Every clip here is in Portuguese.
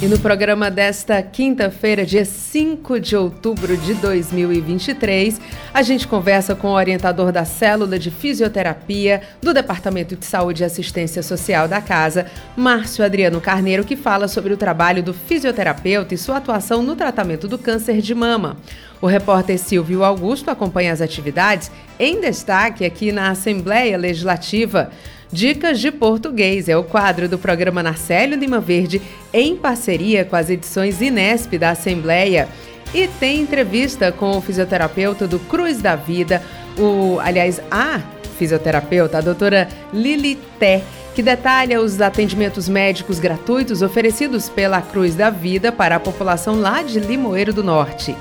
E no programa desta quinta-feira, dia 5 de outubro de 2023, a gente conversa com o orientador da célula de fisioterapia do Departamento de Saúde e Assistência Social da Casa, Márcio Adriano Carneiro, que fala sobre o trabalho do fisioterapeuta e sua atuação no tratamento do câncer de mama. O repórter Silvio Augusto acompanha as atividades em destaque aqui na Assembleia Legislativa. Dicas de Português é o quadro do programa Narcélio Lima Verde, em parceria com as edições Inesp da Assembleia. E tem entrevista com o fisioterapeuta do Cruz da Vida, o, aliás, a fisioterapeuta, a doutora Lili Té, que detalha os atendimentos médicos gratuitos oferecidos pela Cruz da Vida para a população lá de Limoeiro do Norte.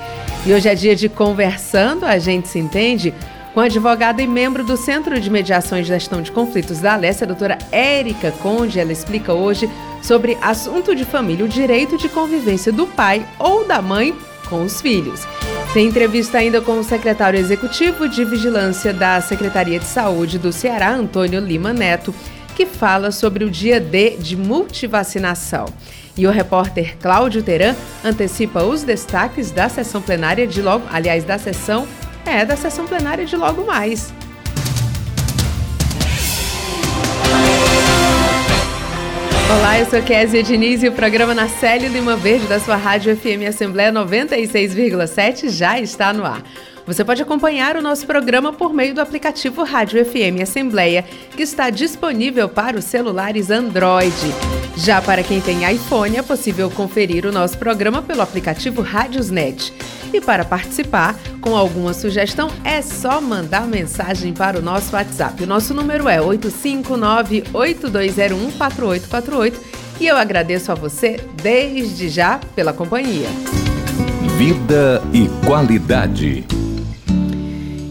E hoje é dia de Conversando, a gente se entende com a advogada e membro do Centro de Mediação e Gestão de Conflitos da Alessia, a doutora Érica Conde. Ela explica hoje sobre assunto de família, o direito de convivência do pai ou da mãe com os filhos. Tem entrevista ainda com o secretário executivo de Vigilância da Secretaria de Saúde do Ceará, Antônio Lima Neto, que fala sobre o dia D de multivacinação. E o repórter Cláudio Teran antecipa os destaques da sessão plenária de logo, aliás, da sessão é, da sessão plenária de logo mais. Olá, eu sou Kézia Diniz e o programa Na Célio Lima Verde da sua Rádio FM Assembleia 96,7 já está no ar. Você pode acompanhar o nosso programa por meio do aplicativo Rádio FM Assembleia, que está disponível para os celulares Android. Já para quem tem iPhone, é possível conferir o nosso programa pelo aplicativo Rádiosnet. E para participar, com alguma sugestão, é só mandar mensagem para o nosso WhatsApp. O nosso número é 859-8201-4848 e eu agradeço a você desde já pela companhia. Vida e qualidade.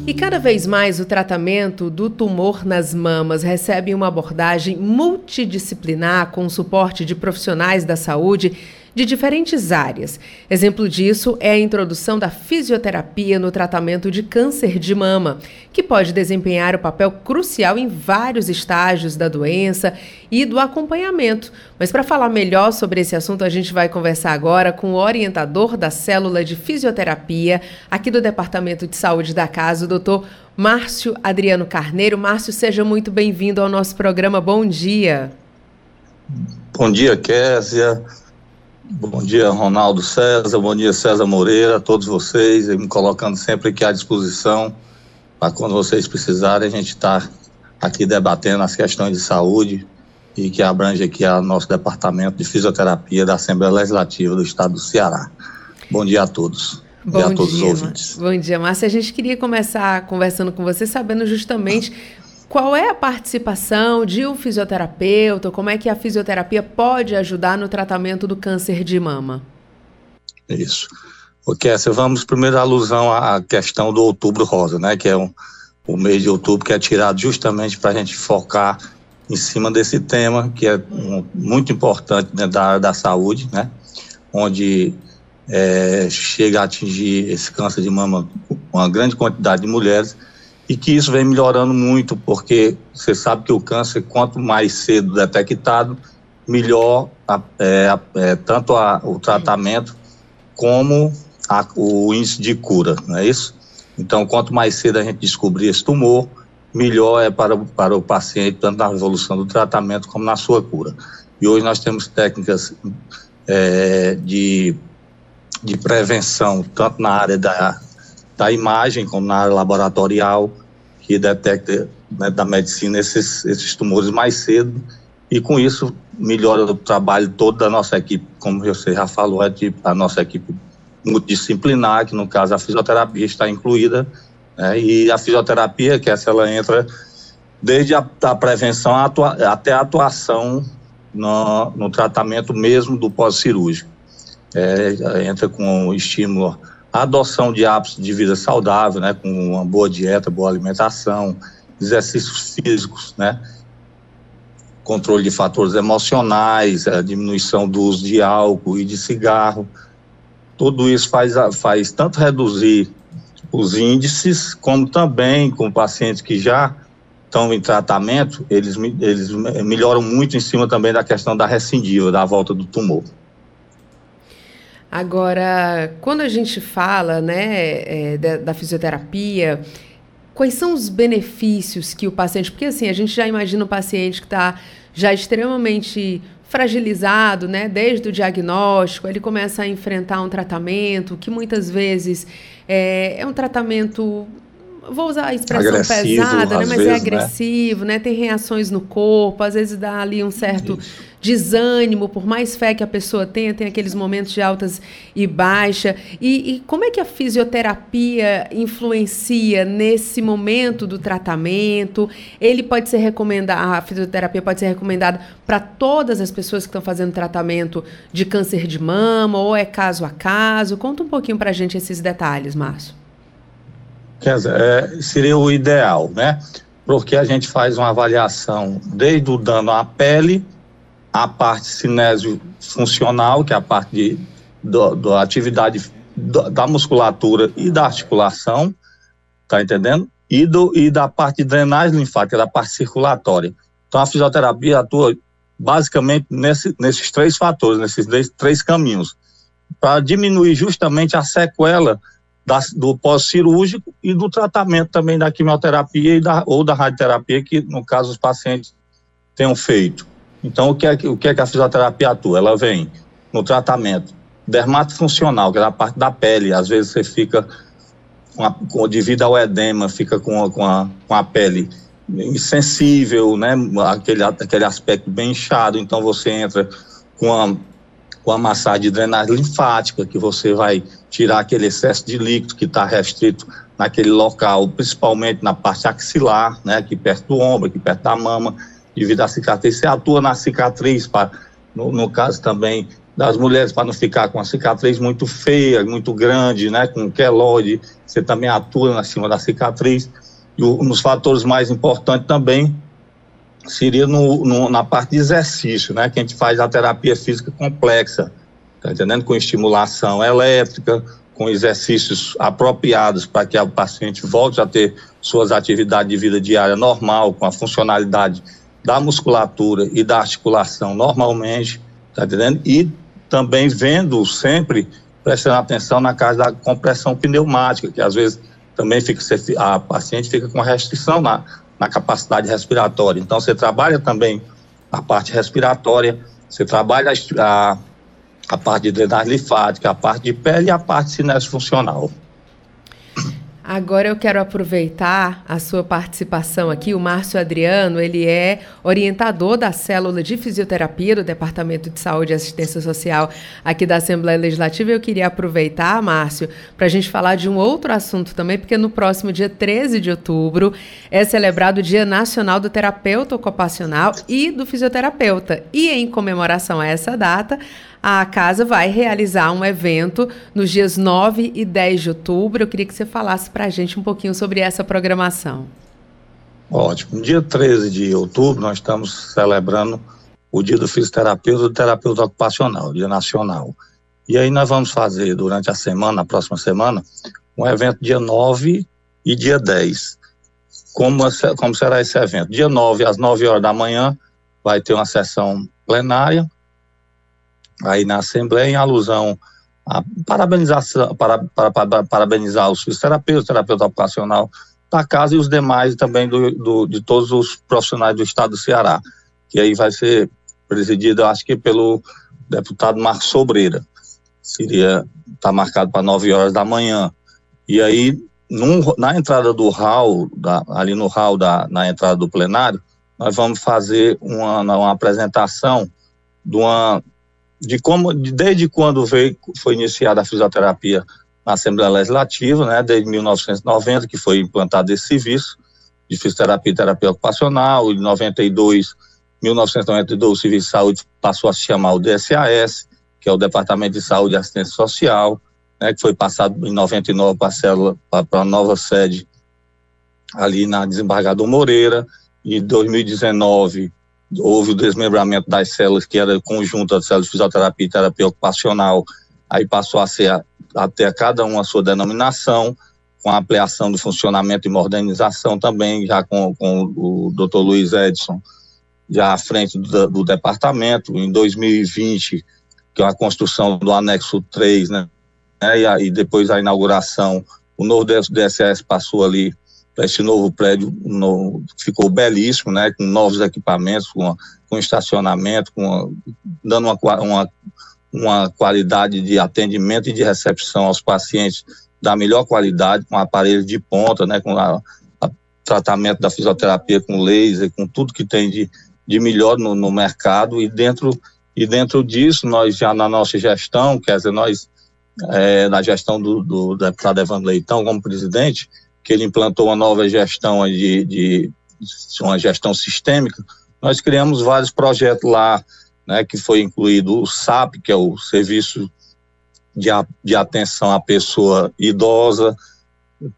E cada vez mais o tratamento do tumor nas mamas recebe uma abordagem multidisciplinar com suporte de profissionais da saúde de diferentes áreas. Exemplo disso é a introdução da fisioterapia no tratamento de câncer de mama, que pode desempenhar o papel crucial em vários estágios da doença e do acompanhamento. Mas para falar melhor sobre esse assunto, a gente vai conversar agora com o orientador da célula de fisioterapia aqui do Departamento de Saúde da Casa, o doutor Márcio Adriano Carneiro. Márcio, seja muito bem-vindo ao nosso programa. Bom dia. Bom dia, Késia. Bom dia, Ronaldo César. Bom dia, César Moreira, a todos vocês, me colocando sempre aqui à disposição para quando vocês precisarem, a gente está aqui debatendo as questões de saúde e que abrange aqui o nosso departamento de fisioterapia da Assembleia Legislativa do Estado do Ceará. Bom dia a todos. Bom e a todos dia, os ouvintes. Bom dia, Márcia. A gente queria começar conversando com você, sabendo justamente qual é a participação de um fisioterapeuta? Como é que a fisioterapia pode ajudar no tratamento do câncer de mama? Isso. O Kessia, vamos primeiro à alusão à questão do outubro rosa, né? Que é um, o mês de outubro que é tirado justamente para a gente focar em cima desse tema que é um, muito importante né, da área da saúde, né? Onde é, chega a atingir esse câncer de mama uma grande quantidade de mulheres e que isso vem melhorando muito, porque você sabe que o câncer, quanto mais cedo detectado, melhor é, é, tanto a, o tratamento como a, o índice de cura, não é isso? Então, quanto mais cedo a gente descobrir esse tumor, melhor é para, para o paciente, tanto na evolução do tratamento como na sua cura. E hoje nós temos técnicas é, de, de prevenção, tanto na área da da imagem, como na área laboratorial, que detecta né, da medicina esses, esses tumores mais cedo, e com isso melhora o trabalho todo da nossa equipe, como você já falou, é de, a nossa equipe multidisciplinar, que no caso a fisioterapia está incluída, né, e a fisioterapia, que essa ela entra desde a, a prevenção atua, até a atuação no, no tratamento mesmo do pós-cirúrgico. É, entra com estímulo a adoção de hábitos de vida saudável, né, com uma boa dieta, boa alimentação, exercícios físicos, né, controle de fatores emocionais, a diminuição do uso de álcool e de cigarro, tudo isso faz, faz tanto reduzir os índices, como também com pacientes que já estão em tratamento, eles, eles melhoram muito em cima também da questão da recidiva, da volta do tumor. Agora, quando a gente fala né, é, da, da, fisioterapia, quais são os benefícios que o paciente. Porque assim, a gente já imagina o paciente que está já extremamente fragilizado, né? Desde o diagnóstico, ele começa a enfrentar um tratamento que muitas vezes é, é um tratamento vou usar a expressão agressivo, pesada, né? mas é vezes, é agressivo, né? né? Tem reações no corpo, às vezes dá ali um certo Isso. desânimo, por mais fé que a pessoa tenha, tem aqueles momentos de altas e baixa. E, e como é que a fisioterapia influencia nesse momento do tratamento? Ele pode ser recomendado, a fisioterapia pode ser recomendada para todas as pessoas que estão fazendo tratamento de câncer de mama, ou é caso a caso? Conta um pouquinho para a gente esses detalhes, Márcio. Quer dizer, é, seria o ideal, né? Porque a gente faz uma avaliação desde o dano à pele, a parte cinésio funcional, que é a parte de, do, da atividade do, da musculatura e da articulação, tá entendendo? E, do, e da parte de drenagem linfática, da parte circulatória. Então, a fisioterapia atua basicamente nesse, nesses três fatores, nesses três caminhos, para diminuir justamente a sequela da, do pós-cirúrgico e do tratamento também da quimioterapia e da, ou da radioterapia, que no caso os pacientes tenham feito. Então, o que, é, o que é que a fisioterapia atua? Ela vem no tratamento dermatofuncional, que é a parte da pele, às vezes você fica, com a, com, devido ao edema, fica com a, com a, com a pele insensível, né, aquele, aquele aspecto bem inchado, então você entra com a com a massagem de drenagem linfática, que você vai tirar aquele excesso de líquido que está restrito naquele local, principalmente na parte axilar, né, aqui perto do ombro, aqui perto da mama, devido à cicatriz. Você atua na cicatriz, pra, no, no caso também das mulheres, para não ficar com a cicatriz muito feia, muito grande, né, com queloide, você também atua na cima da cicatriz. E um dos fatores mais importantes também seria no, no, na parte de exercício, né? Que a gente faz a terapia física complexa, tá entendendo? Com estimulação elétrica, com exercícios apropriados para que o paciente volte a ter suas atividades de vida diária normal, com a funcionalidade da musculatura e da articulação normalmente, tá entendendo? E também vendo sempre, prestando atenção na casa da compressão pneumática, que às vezes também fica, a paciente fica com restrição na, na capacidade respiratória. Então, você trabalha também a parte respiratória, você trabalha a, a parte de drenagem linfática, a parte de pele e a parte cinésio funcional. Agora eu quero aproveitar a sua participação aqui. O Márcio Adriano, ele é orientador da célula de fisioterapia do Departamento de Saúde e Assistência Social aqui da Assembleia Legislativa. Eu queria aproveitar, Márcio, para a gente falar de um outro assunto também, porque no próximo dia 13 de outubro é celebrado o Dia Nacional do Terapeuta Ocupacional e do Fisioterapeuta. E em comemoração a essa data, a casa vai realizar um evento nos dias 9 e 10 de outubro. Eu queria que você falasse para a gente um pouquinho sobre essa programação. Ótimo. No dia 13 de outubro, nós estamos celebrando o dia do fisioterapeuta e do terapeuta ocupacional, dia nacional. E aí nós vamos fazer durante a semana, na próxima semana, um evento dia 9 e dia 10. Como, como será esse evento? Dia 9, às 9 horas da manhã, vai ter uma sessão plenária, aí na Assembleia em alusão a parabenização, para, para, para, parabenizar os fisioterapeutas, terapeuta ocupacional da casa e os demais também do, do, de todos os profissionais do estado do Ceará, que aí vai ser presidido, acho que pelo deputado Marcos Sobreira. Seria, está marcado para 9 horas da manhã. E aí, num, na entrada do hall, da, ali no hall, da, na entrada do plenário, nós vamos fazer uma, uma apresentação de uma de como, desde quando veio, foi iniciada a fisioterapia na Assembleia Legislativa, né, desde 1990, que foi implantado esse serviço de fisioterapia e terapia ocupacional, em 92, 1992, o Serviço de Saúde passou a se chamar o DSAS, que é o Departamento de Saúde e Assistência Social, né, que foi passado em 99 para a nova sede ali na Desembargador Moreira, em 2019 houve o desmembramento das células, que era conjunto das células de fisioterapia e terapia ocupacional, aí passou a ser até cada um a sua denominação, com a ampliação do funcionamento e modernização também, já com, com o doutor Luiz Edson, já à frente do, do, departamento. Em 2020, que é a construção do anexo 3, né? E, e depois a inauguração, o novo DSS passou ali esse novo prédio no, ficou belíssimo, né, com novos equipamentos, com, com estacionamento, com, dando uma, uma, uma qualidade de atendimento e de recepção aos pacientes da melhor qualidade, com aparelhos de ponta, né, com a, a tratamento da fisioterapia com laser, com tudo que tem de, de melhor no, no mercado. E dentro e dentro disso nós já na nossa gestão, quer dizer, nós é, na gestão do, do deputado Evandro Leitão como presidente, que ele implantou uma nova gestão de, de uma gestão sistêmica, nós criamos vários projetos lá, né, que foi incluído o SAP, que é o Serviço de, de Atenção à Pessoa Idosa,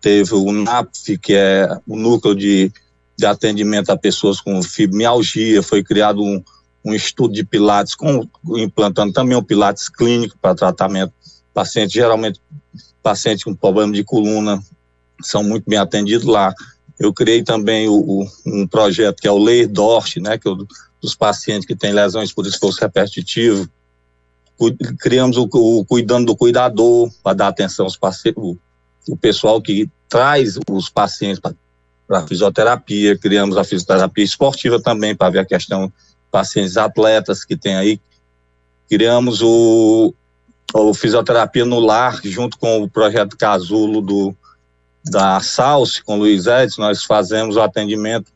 teve o NAPF, que é o Núcleo de, de Atendimento a Pessoas com Fibromialgia, foi criado um, um estudo de Pilates, com, implantando também um Pilates clínico para tratamento pacientes, geralmente pacientes com problema de coluna, são muito bem atendidos lá. Eu criei também o, o, um projeto que é o Lei Dort, né, que é o dos pacientes que têm lesões por esforço repetitivo. Criamos o, o Cuidando do Cuidador, para dar atenção aos pacientes, o, pessoal que traz os pacientes para fisioterapia. Criamos a fisioterapia esportiva também, para ver a questão pacientes atletas que tem aí. Criamos o, o fisioterapia no lar, junto com o projeto Casulo do, da Salce, com o Luiz Edson, nós fazemos o atendimento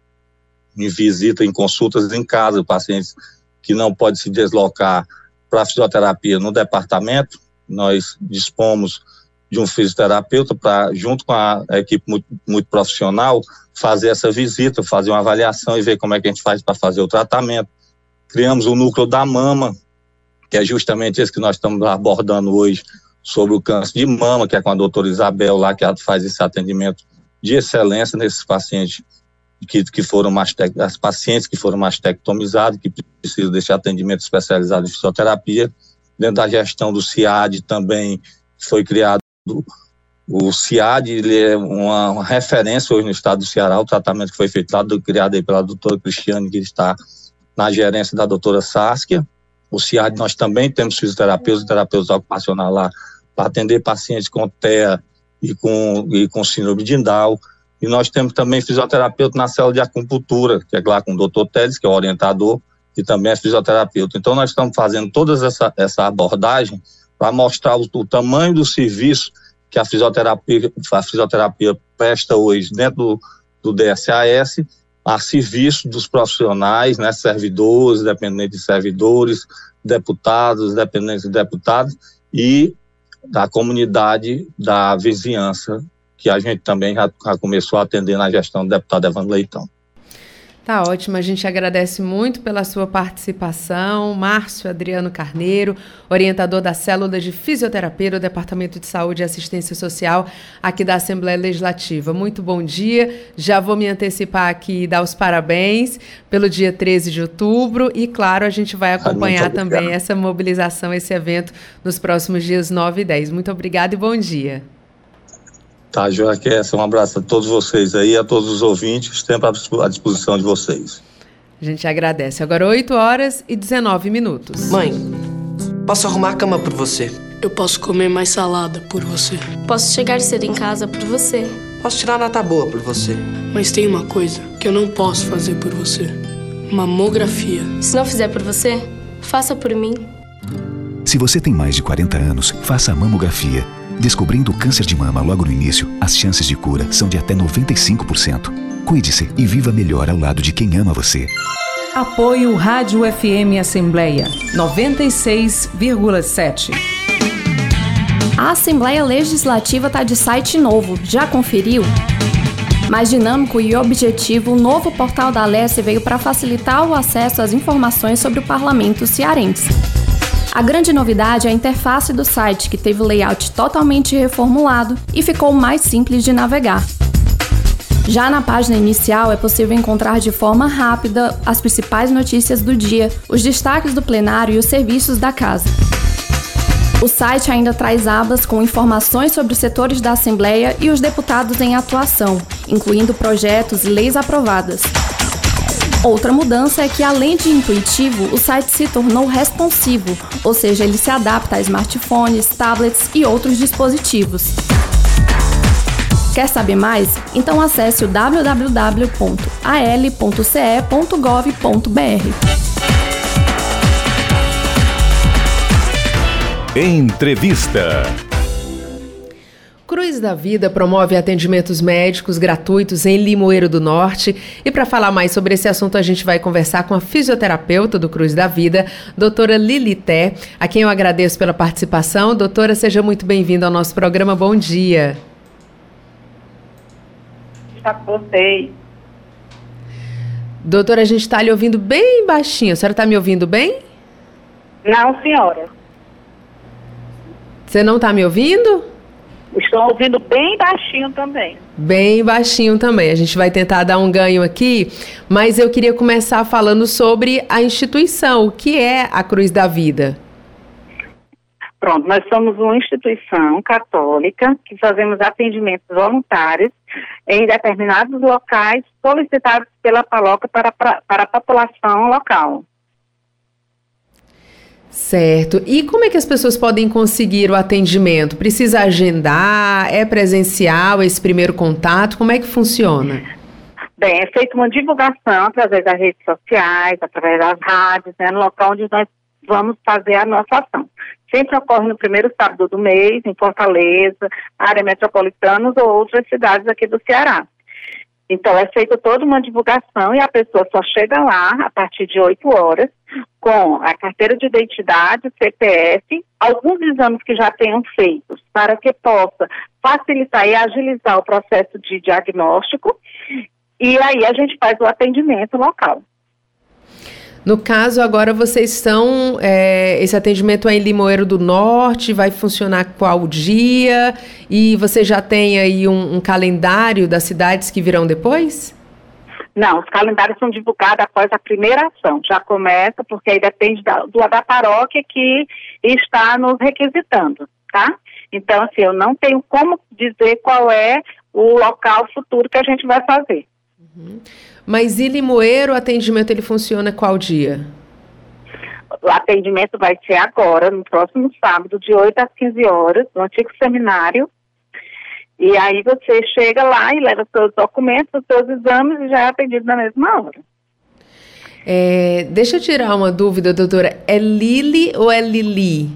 em visita, em consultas em casa, pacientes que não podem se deslocar para fisioterapia no departamento, nós dispomos de um fisioterapeuta para, junto com a equipe muito, muito profissional, fazer essa visita, fazer uma avaliação e ver como é que a gente faz para fazer o tratamento. Criamos o núcleo da mama, que é justamente esse que nós estamos abordando hoje, sobre o câncer de mama, que é com a doutora Isabel lá, que ela faz esse atendimento de excelência nesses pacientes que, que foram mastec, as pacientes que foram mastectomizados, que precisam desse atendimento especializado em fisioterapia. Dentro da gestão do CIAD também foi criado o CIAD, ele é uma, referência hoje no estado do Ceará, o tratamento que foi feito lá, do, criado aí pela doutora Cristiane, que está na gerência da doutora Saskia. O CIAD nós também temos fisioterapeutas e terapeutas ocupacionais lá para atender pacientes com TEA e com, e com síndrome de Down. E nós temos também fisioterapeuta na célula de acupuntura, que é lá com o doutor Tedes, que é o orientador, e também é fisioterapeuta. Então, nós estamos fazendo toda essa, essa abordagem para mostrar o, o, tamanho do serviço que a fisioterapia, a fisioterapia presta hoje dentro do, do DSAS, a serviço dos profissionais, né, servidores, dependentes de servidores, deputados, dependentes de deputados, e da comunidade da vizinhança, que a gente também já, já começou a atender na gestão do deputado Evandro Leitão. Tá ótimo, a gente agradece muito pela sua participação. Márcio Adriano Carneiro, orientador da Célula de Fisioterapia do Departamento de Saúde e Assistência Social aqui da Assembleia Legislativa. Muito bom dia. Já vou me antecipar aqui e dar os parabéns pelo dia 13 de outubro e, claro, a gente vai acompanhar também essa mobilização, esse evento nos próximos dias 9 e 10. Muito obrigada e bom dia. Tá, Joaquessa, um abraço a todos vocês aí, a todos os ouvintes, tempo à disposição de vocês. A gente agradece. Agora 8 horas e 19 minutos. Mãe, posso arrumar a cama por você? Eu posso comer mais salada por você. Posso chegar cedo em casa por você. Posso tirar nota boa por você. Mas tem uma coisa que eu não posso fazer por você: mamografia. Se não fizer por você, faça por mim. Se você tem mais de 40 anos, faça a mamografia. Descobrindo o câncer de mama logo no início, as chances de cura são de até 95%. Cuide-se e viva melhor ao lado de quem ama você. Apoio Rádio FM Assembleia 96,7. A Assembleia Legislativa está de site novo. Já conferiu? Mais dinâmico e objetivo, o novo portal da Alesse veio para facilitar o acesso às informações sobre o parlamento cearense. A grande novidade é a interface do site, que teve o layout totalmente reformulado e ficou mais simples de navegar. Já na página inicial é possível encontrar de forma rápida as principais notícias do dia, os destaques do plenário e os serviços da casa. O site ainda traz abas com informações sobre os setores da Assembleia e os deputados em atuação, incluindo projetos e leis aprovadas. Outra mudança é que, além de intuitivo, o site se tornou responsivo, ou seja, ele se adapta a smartphones, tablets e outros dispositivos. Quer saber mais? Então acesse o www.al.ce.gov.br. Entrevista. Cruz da Vida promove atendimentos médicos gratuitos em Limoeiro do Norte. E para falar mais sobre esse assunto, a gente vai conversar com a fisioterapeuta do Cruz da Vida, doutora Lilité, a quem eu agradeço pela participação. Doutora, seja muito bem-vinda ao nosso programa. Bom dia. Está com vocês. Doutora, a gente está lhe ouvindo bem baixinho. A senhora está me ouvindo bem? Não, senhora. Você não está me ouvindo? Estou ouvindo bem baixinho também. Bem baixinho também. A gente vai tentar dar um ganho aqui, mas eu queria começar falando sobre a instituição. O que é a Cruz da Vida? Pronto, nós somos uma instituição católica que fazemos atendimentos voluntários em determinados locais solicitados pela paróquia para, para a população local. Certo. E como é que as pessoas podem conseguir o atendimento? Precisa agendar? É presencial esse primeiro contato? Como é que funciona? Bem, é feita uma divulgação através das redes sociais, através das rádios, né, no local onde nós vamos fazer a nossa ação. Sempre ocorre no primeiro sábado do mês, em Fortaleza, área metropolitana ou outras cidades aqui do Ceará. Então, é feita toda uma divulgação e a pessoa só chega lá a partir de 8 horas com a carteira de identidade, CPF, alguns exames que já tenham feitos, para que possa facilitar e agilizar o processo de diagnóstico. E aí a gente faz o atendimento local. No caso, agora vocês estão. É, esse atendimento é em Limoeiro do Norte, vai funcionar qual dia? E você já tem aí um, um calendário das cidades que virão depois? Não, os calendários são divulgados após a primeira ação. Já começa, porque aí depende da, do, da paróquia que está nos requisitando, tá? Então, assim, eu não tenho como dizer qual é o local futuro que a gente vai fazer. Uhum. Mas em Limoeiro, o atendimento ele funciona qual dia? O atendimento vai ser agora, no próximo sábado, de 8 às 15 horas, no antigo seminário. E aí você chega lá e leva seus documentos, os seus exames e já é atendido na mesma hora. É, deixa eu tirar uma dúvida, doutora. É Lili ou é Lili?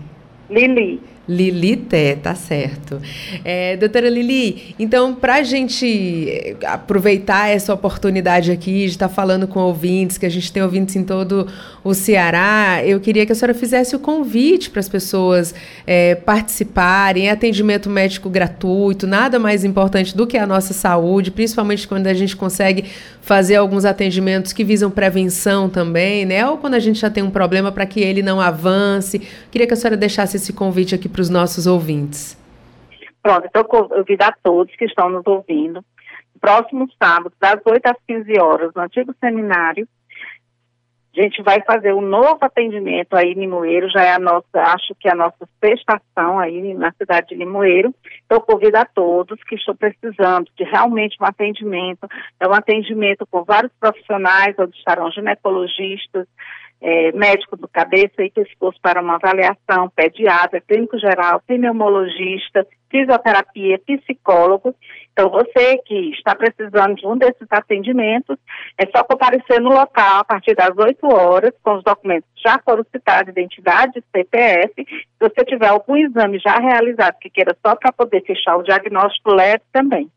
Lili. Lili Té, tá certo. É, doutora Lili, então, para a gente é, aproveitar essa oportunidade aqui de estar tá falando com ouvintes, que a gente tem ouvintes em todo o Ceará, eu queria que a senhora fizesse o convite para as pessoas é, participarem, atendimento médico gratuito, nada mais importante do que a nossa saúde, principalmente quando a gente consegue fazer alguns atendimentos que visam prevenção também, né? Ou quando a gente já tem um problema para que ele não avance. Queria que a senhora deixasse esse convite aqui para os nossos ouvintes. Pronto, então a todos que estão nos ouvindo. Próximo sábado, das 8 às 15 horas, no antigo seminário, a gente vai fazer um novo atendimento aí em Limoeiro, já é a nossa, acho que é a nossa sexta ação aí na cidade de Limoeiro. Então, convido a todos que estão precisando de realmente um atendimento, é um atendimento com vários profissionais, onde estarão ginecologistas, é, médico do cabeça e pescoço para uma avaliação, pediatra, clínico geral, pneumologista, fisioterapia, psicólogo. Então, você que está precisando de um desses atendimentos, é só comparecer no local a partir das 8 horas, com os documentos já foram citados, identidade, CPF. Se você tiver algum exame já realizado que queira só para poder fechar o diagnóstico leve também.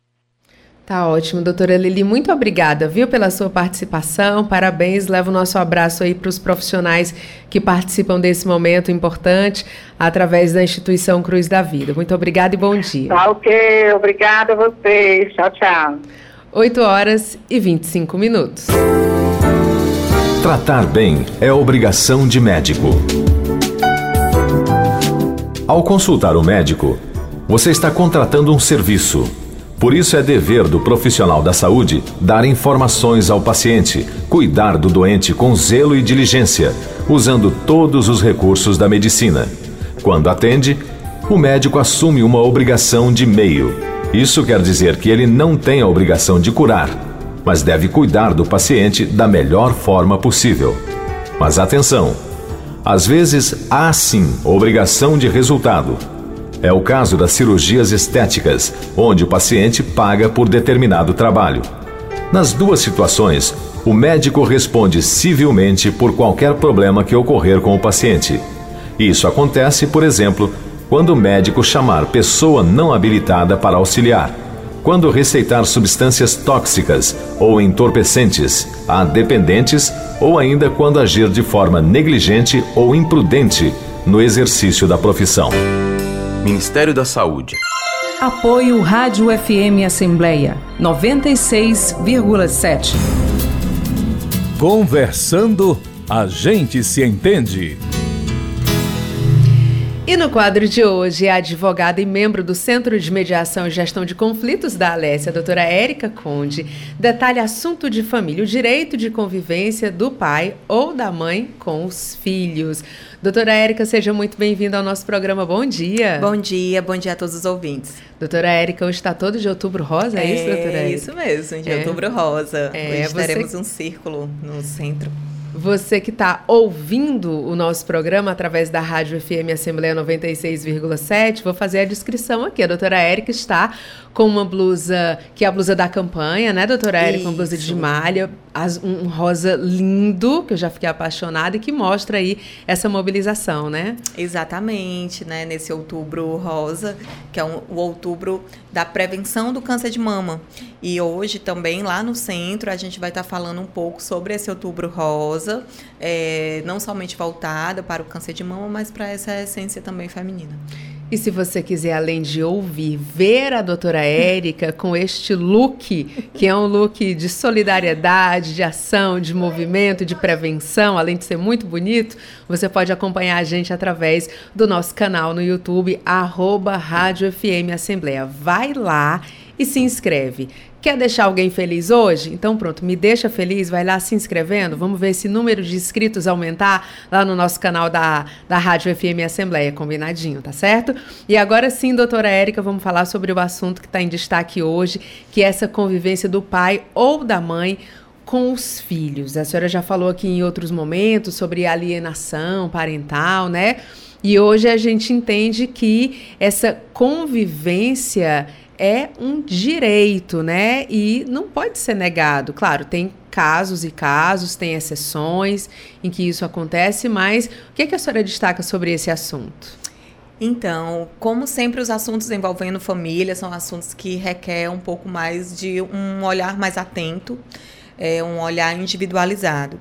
Tá ótimo, doutora Lili. Muito obrigada, viu, pela sua participação. Parabéns. Levo o nosso abraço aí para os profissionais que participam desse momento importante através da instituição Cruz da Vida. Muito obrigada e bom dia. Tá ok. Obrigada a vocês. Tchau, tchau. 8 horas e 25 minutos. Tratar bem é obrigação de médico. Ao consultar o médico, você está contratando um serviço por isso é dever do profissional da saúde dar informações ao paciente, cuidar do doente com zelo e diligência, usando todos os recursos da medicina. Quando atende, o médico assume uma obrigação de meio. Isso quer dizer que ele não tem a obrigação de curar, mas deve cuidar do paciente da melhor forma possível. Mas atenção! Às vezes há sim obrigação de resultado. É o caso das cirurgias estéticas, onde o paciente paga por determinado trabalho. Nas duas situações, o médico responde civilmente por qualquer problema que ocorrer com o paciente. Isso acontece, por exemplo, quando o médico chamar pessoa não habilitada para auxiliar, quando receitar substâncias tóxicas ou entorpecentes a dependentes ou ainda quando agir de forma negligente ou imprudente no exercício da profissão. Ministério da Saúde. Apoio Rádio FM Assembleia 96,7. Conversando, a gente se entende. E no quadro de hoje, a advogada e membro do Centro de Mediação e Gestão de Conflitos da Alessia, a doutora Érica Conde, detalha assunto de família, o direito de convivência do pai ou da mãe com os filhos. Doutora Érica, seja muito bem-vinda ao nosso programa. Bom dia. Bom dia, bom dia a todos os ouvintes. Doutora Érica, hoje está todo de outubro rosa, é, é isso, doutora Érica? É isso mesmo, de é. outubro rosa. É, hoje você... teremos um círculo no centro. Você que está ouvindo o nosso programa através da Rádio FM Assembleia 96,7, vou fazer a descrição aqui. A doutora Érica está com uma blusa, que é a blusa da campanha, né, doutora Érica? Uma blusa de malha, um rosa lindo, que eu já fiquei apaixonada e que mostra aí essa mobilização, né? Exatamente, né? Nesse outubro rosa, que é um, o outubro da prevenção do câncer de mama. E hoje também lá no centro a gente vai estar tá falando um pouco sobre esse outubro rosa, é, não somente voltada para o câncer de mama, mas para essa essência também feminina. E se você quiser, além de ouvir, ver a doutora Érica com este look, que é um look de solidariedade, de ação, de movimento, de prevenção, além de ser muito bonito, você pode acompanhar a gente através do nosso canal no YouTube, arroba Rádio FM Assembleia. Vai lá e se inscreve. Quer deixar alguém feliz hoje? Então pronto, me deixa feliz, vai lá se inscrevendo. Vamos ver esse número de inscritos aumentar lá no nosso canal da, da Rádio FM Assembleia, combinadinho, tá certo? E agora sim, doutora Érica, vamos falar sobre o assunto que está em destaque hoje, que é essa convivência do pai ou da mãe com os filhos. A senhora já falou aqui em outros momentos sobre alienação parental, né? E hoje a gente entende que essa convivência é um direito, né? E não pode ser negado. Claro, tem casos e casos, tem exceções em que isso acontece, mas o que, é que a senhora destaca sobre esse assunto? Então, como sempre, os assuntos envolvendo família são assuntos que requerem um pouco mais de um olhar mais atento é, um olhar individualizado.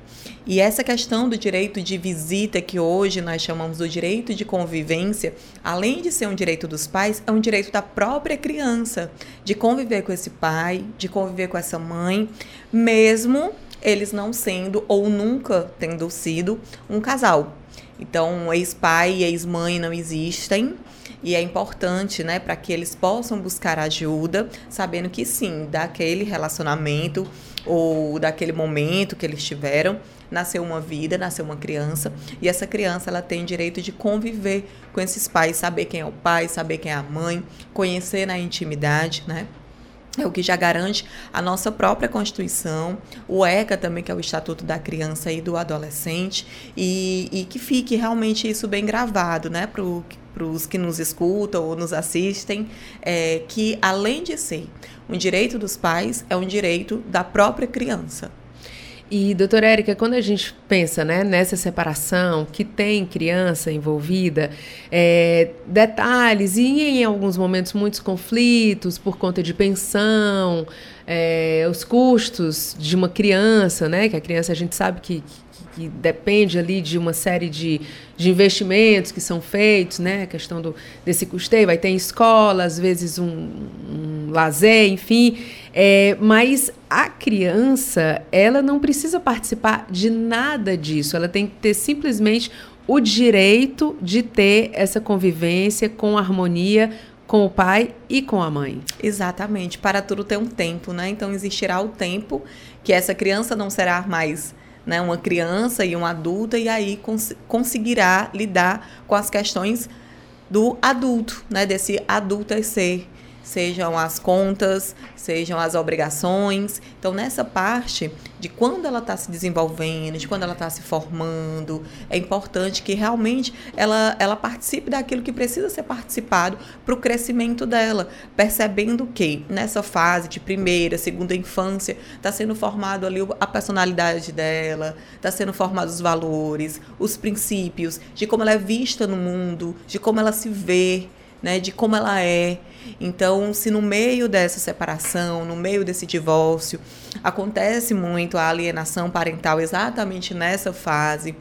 E essa questão do direito de visita, que hoje nós chamamos do direito de convivência, além de ser um direito dos pais, é um direito da própria criança, de conviver com esse pai, de conviver com essa mãe, mesmo eles não sendo ou nunca tendo sido um casal. Então, ex-pai e ex-mãe não existem, e é importante, né, para que eles possam buscar ajuda, sabendo que sim, daquele relacionamento ou daquele momento que eles tiveram, nasceu uma vida, nasceu uma criança, e essa criança ela tem direito de conviver com esses pais, saber quem é o pai, saber quem é a mãe, conhecer na intimidade, né? é o que já garante a nossa própria Constituição, o ECA também, que é o Estatuto da Criança e do Adolescente, e, e que fique realmente isso bem gravado, né, os que nos escutam ou nos assistem, é, que além de ser um direito dos pais, é um direito da própria criança. E, doutora Érica, quando a gente pensa né, nessa separação, que tem criança envolvida, é, detalhes e em alguns momentos muitos conflitos por conta de pensão, é, os custos de uma criança, né? Que a criança a gente sabe que, que depende ali de uma série de, de investimentos que são feitos, né? A questão do, desse custeio, vai ter escola, às vezes um, um lazer, enfim. É, mas a criança, ela não precisa participar de nada disso, ela tem que ter simplesmente o direito de ter essa convivência com harmonia com o pai e com a mãe. Exatamente, para tudo ter um tempo, né? Então existirá o tempo que essa criança não será mais né, uma criança e uma adulta, e aí cons conseguirá lidar com as questões do adulto, né? Desse adultecer sejam as contas, sejam as obrigações. Então, nessa parte de quando ela está se desenvolvendo, de quando ela está se formando, é importante que realmente ela, ela participe daquilo que precisa ser participado para o crescimento dela, percebendo que nessa fase de primeira, segunda infância, está sendo formado ali a personalidade dela, está sendo formado os valores, os princípios, de como ela é vista no mundo, de como ela se vê, né, de como ela é. Então, se no meio dessa separação, no meio desse divórcio, acontece muito a alienação parental exatamente nessa fase,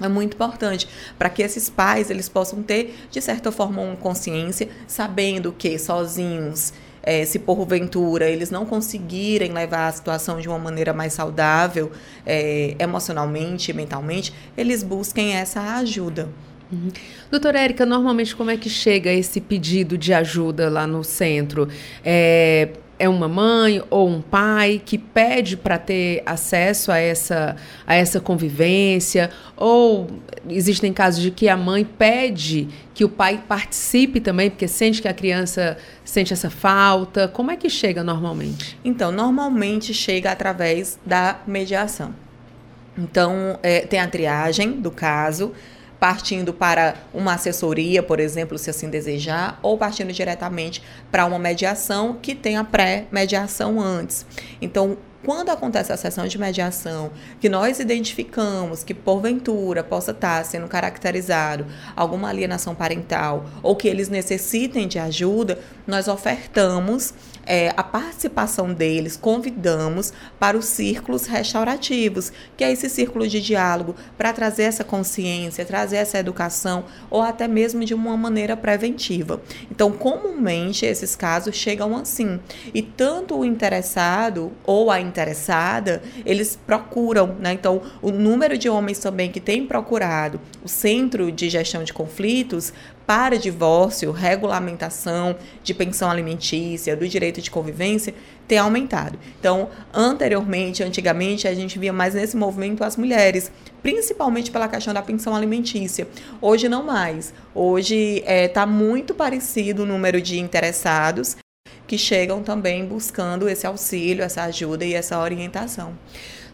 é muito importante para que esses pais eles possam ter de certa forma uma consciência, sabendo que sozinhos é, se porventura eles não conseguirem levar a situação de uma maneira mais saudável, é, emocionalmente, mentalmente, eles busquem essa ajuda. Doutora Érica, normalmente como é que chega esse pedido de ajuda lá no centro? É, é uma mãe ou um pai que pede para ter acesso a essa, a essa convivência? Ou existem casos de que a mãe pede que o pai participe também, porque sente que a criança sente essa falta? Como é que chega normalmente? Então, normalmente chega através da mediação. Então, é, tem a triagem do caso partindo para uma assessoria, por exemplo, se assim desejar, ou partindo diretamente para uma mediação que tenha pré-mediação antes. Então, quando acontece a sessão de mediação, que nós identificamos que porventura possa estar sendo caracterizado alguma alienação parental ou que eles necessitem de ajuda, nós ofertamos é, a participação deles, convidamos para os círculos restaurativos, que é esse círculo de diálogo para trazer essa consciência, trazer essa educação ou até mesmo de uma maneira preventiva. Então, comumente esses casos chegam assim, e tanto o interessado ou a interessada, eles procuram, né? Então, o número de homens também que tem procurado o Centro de Gestão de Conflitos para divórcio, regulamentação de pensão alimentícia, do direito de convivência, tem aumentado. Então, anteriormente, antigamente, a gente via mais nesse movimento as mulheres, principalmente pela questão da pensão alimentícia. Hoje não mais. Hoje está é, tá muito parecido o número de interessados que chegam também buscando esse auxílio, essa ajuda e essa orientação.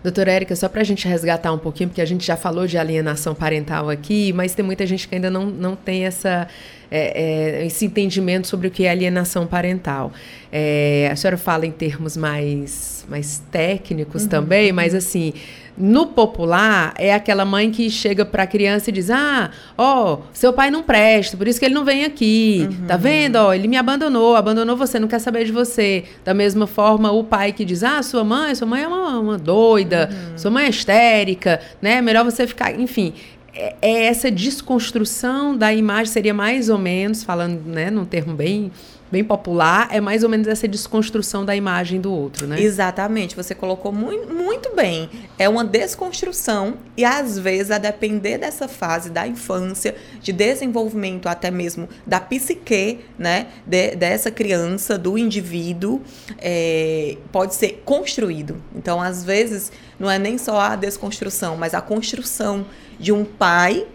Doutora Érica, só para a gente resgatar um pouquinho, porque a gente já falou de alienação parental aqui, mas tem muita gente que ainda não, não tem essa, é, é, esse entendimento sobre o que é alienação parental. É, a senhora fala em termos mais, mais técnicos uhum. também, mas assim, no popular, é aquela mãe que chega para a criança e diz: Ah, ó, seu pai não presta, por isso que ele não vem aqui. Uhum. Tá vendo? Ó, ele me abandonou, abandonou você, não quer saber de você. Da mesma forma, o pai que diz: Ah, sua mãe, sua mãe é uma, uma doida, uhum. sua mãe é histérica, né? Melhor você ficar. Enfim, é, é essa desconstrução da imagem, seria mais ou menos, falando né, num termo bem bem popular, é mais ou menos essa desconstrução da imagem do outro, né? Exatamente, você colocou muito, muito bem. É uma desconstrução e às vezes, a depender dessa fase da infância, de desenvolvimento até mesmo da psique, né, de, dessa criança, do indivíduo, é, pode ser construído. Então, às vezes, não é nem só a desconstrução, mas a construção de um pai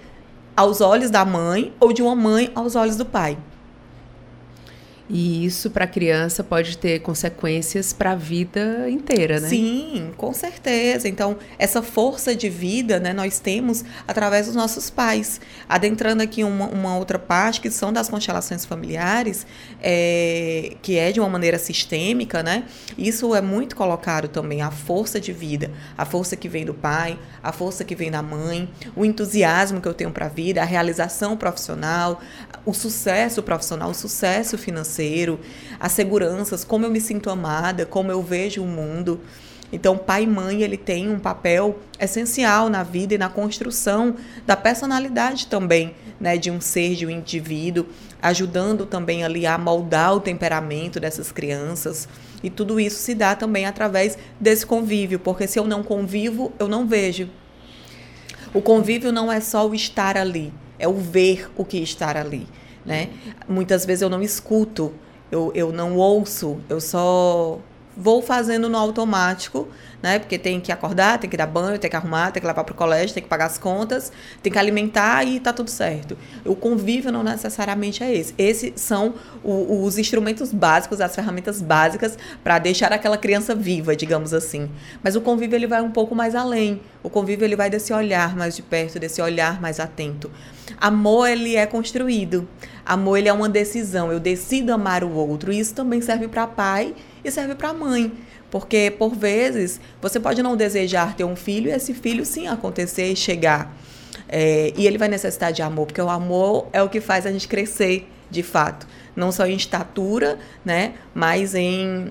aos olhos da mãe ou de uma mãe aos olhos do pai. E isso para a criança pode ter consequências para a vida inteira, né? Sim, com certeza. Então, essa força de vida, né, nós temos através dos nossos pais. Adentrando aqui uma, uma outra parte, que são das constelações familiares, é, que é de uma maneira sistêmica, né? Isso é muito colocado também, a força de vida, a força que vem do pai, a força que vem da mãe, o entusiasmo que eu tenho para a vida, a realização profissional, o sucesso profissional, o sucesso financeiro, as seguranças, como eu me sinto amada, como eu vejo o mundo. Então, pai e mãe, ele tem um papel essencial na vida e na construção da personalidade também, né, de um ser, de um indivíduo, ajudando também ali a moldar o temperamento dessas crianças. E tudo isso se dá também através desse convívio, porque se eu não convivo, eu não vejo. O convívio não é só o estar ali, é o ver o que estar ali, né? Muitas vezes eu não escuto, eu, eu não ouço, eu só vou fazendo no automático, né? Porque tem que acordar, tem que dar banho, tem que arrumar, tem que levar para o colégio, tem que pagar as contas, tem que alimentar e tá tudo certo. O convívio não necessariamente é esse. Esses são o, os instrumentos básicos, as ferramentas básicas para deixar aquela criança viva, digamos assim. Mas o convívio ele vai um pouco mais além. O convívio ele vai desse olhar mais de perto, desse olhar mais atento. Amor ele é construído. Amor ele é uma decisão. Eu decido amar o outro. Isso também serve para pai e serve para mãe. Porque, por vezes, você pode não desejar ter um filho e esse filho sim acontecer e chegar. É, e ele vai necessitar de amor, porque o amor é o que faz a gente crescer, de fato. Não só em estatura, né? Mas em,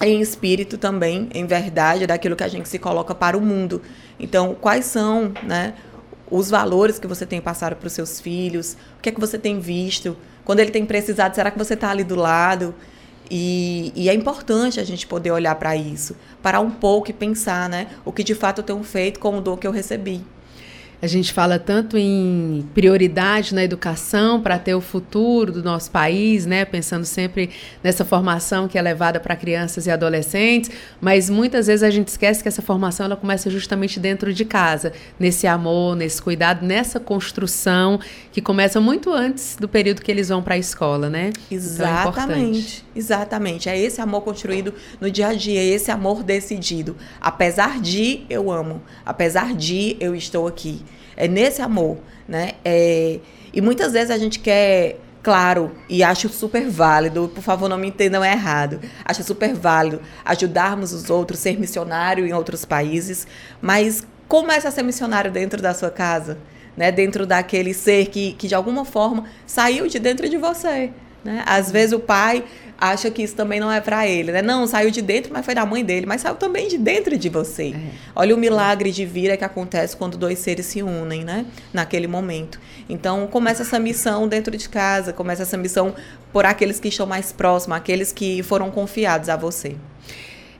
em espírito também, em verdade, daquilo que a gente se coloca para o mundo. Então, quais são, né? Os valores que você tem passado para os seus filhos, o que é que você tem visto, quando ele tem precisado, será que você está ali do lado? E, e, é importante a gente poder olhar para isso, parar um pouco e pensar, né? O que de fato eu tenho feito com o dom que eu recebi. A gente fala tanto em prioridade na educação para ter o futuro do nosso país, né? Pensando sempre nessa formação que é levada para crianças e adolescentes, mas muitas vezes a gente esquece que essa formação ela começa justamente dentro de casa, nesse amor, nesse cuidado, nessa construção que começa muito antes do período que eles vão para a escola, né? Exatamente, então é exatamente. É esse amor construído no dia a dia, é esse amor decidido. Apesar de eu amo, apesar de eu estou aqui. É nesse amor, né? É, e muitas vezes a gente quer, claro, e acho super válido, por favor não me entendam errado, acho super válido ajudarmos os outros, ser missionário em outros países, mas começa a ser missionário dentro da sua casa, né? Dentro daquele ser que, que de alguma forma saiu de dentro de você. Né? Às vezes o pai acha que isso também não é para ele, né? Não, saiu de dentro, mas foi da mãe dele, mas saiu também de dentro de você. É. Olha o milagre de vida que acontece quando dois seres se unem, né? Naquele momento. Então, começa essa missão dentro de casa, começa essa missão por aqueles que estão mais próximos, aqueles que foram confiados a você.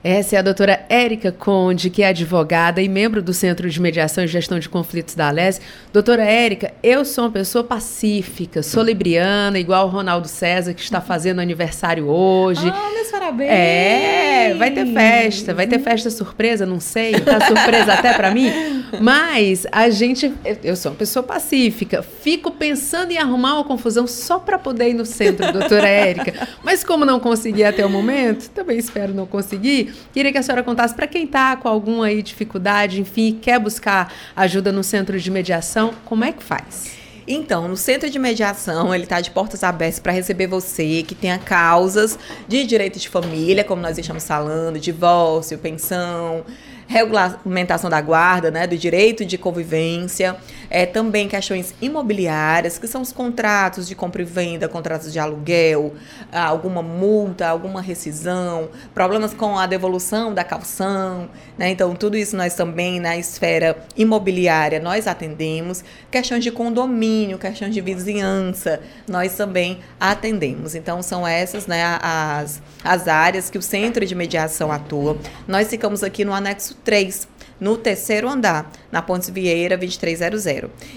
Essa é a doutora Érica Conde, que é advogada e membro do Centro de Mediação e Gestão de Conflitos da Alese. Doutora Érica, eu sou uma pessoa pacífica, sou libriana, igual o Ronaldo César, que está fazendo aniversário hoje. Ah, meus parabéns! É, vai ter festa, vai ter festa surpresa, não sei, tá surpresa até para mim. Mas a gente, eu sou uma pessoa pacífica, fico pensando em arrumar uma confusão só para poder ir no centro, doutora Érica. Mas como não consegui até o momento, também espero não conseguir, Queria que a senhora contasse para quem está com alguma aí dificuldade, enfim, quer buscar ajuda no centro de mediação, como é que faz? Então, no centro de mediação, ele está de portas abertas para receber você que tenha causas de direito de família, como nós estamos falando, divórcio, pensão, regulamentação da guarda, né, do direito de convivência, é, também questões imobiliárias, que são os contratos de compra e venda, contratos de aluguel, alguma multa, alguma rescisão, problemas com a devolução da calção, né, então tudo isso nós também na esfera imobiliária nós atendemos, questões de condomínio, questões de vizinhança, nós também atendemos. Então são essas, né, as, as áreas que o Centro de Mediação atua. Nós ficamos aqui no anexo 3, no terceiro andar, na Pontes Vieira 2300.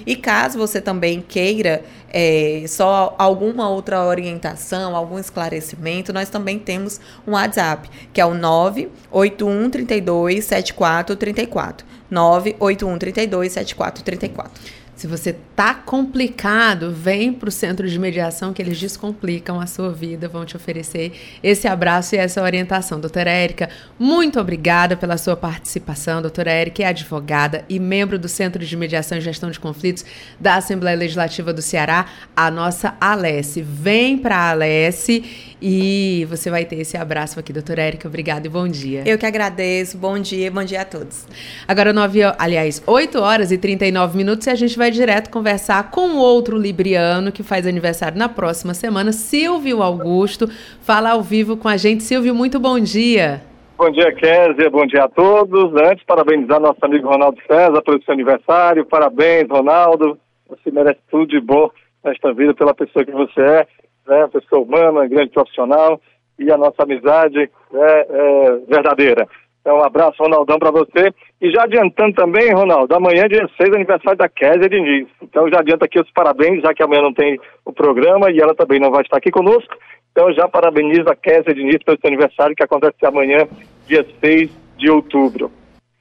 E caso você também queira é, só alguma outra orientação, algum esclarecimento, nós também temos um WhatsApp, que é o 981 32 7434. 981 32 7434. Se você tá complicado, vem para o centro de mediação que eles descomplicam a sua vida, vão te oferecer esse abraço e essa orientação. Doutora Érica, muito obrigada pela sua participação. Doutora Érica é advogada e membro do Centro de Mediação e Gestão de Conflitos da Assembleia Legislativa do Ceará, a nossa Alesse. Vem para a Alesse e você vai ter esse abraço aqui, doutora Érica. Obrigada e bom dia. Eu que agradeço. Bom dia, bom dia a todos. Agora, 9, aliás, 8 horas e 39 minutos e a gente vai direto conversar com outro libriano que faz aniversário na próxima semana, Silvio Augusto. Fala ao vivo com a gente. Silvio, muito bom dia. Bom dia, Kézia. Bom dia a todos. Antes, parabenizar nosso amigo Ronaldo César pelo seu aniversário. Parabéns, Ronaldo. Você merece tudo de bom nesta vida pela pessoa que você é né, pessoa humana, grande profissional, e a nossa amizade é, é verdadeira. Então, um abraço, Ronaldão, para você. E já adiantando também, Ronaldo, amanhã, dia 6, aniversário da Kézia Diniz. Então, já adianta aqui os parabéns, já que amanhã não tem o programa e ela também não vai estar aqui conosco. Então, já parabenizo a Kézia Diniz pelo seu aniversário, que acontece amanhã, dia 6 de outubro.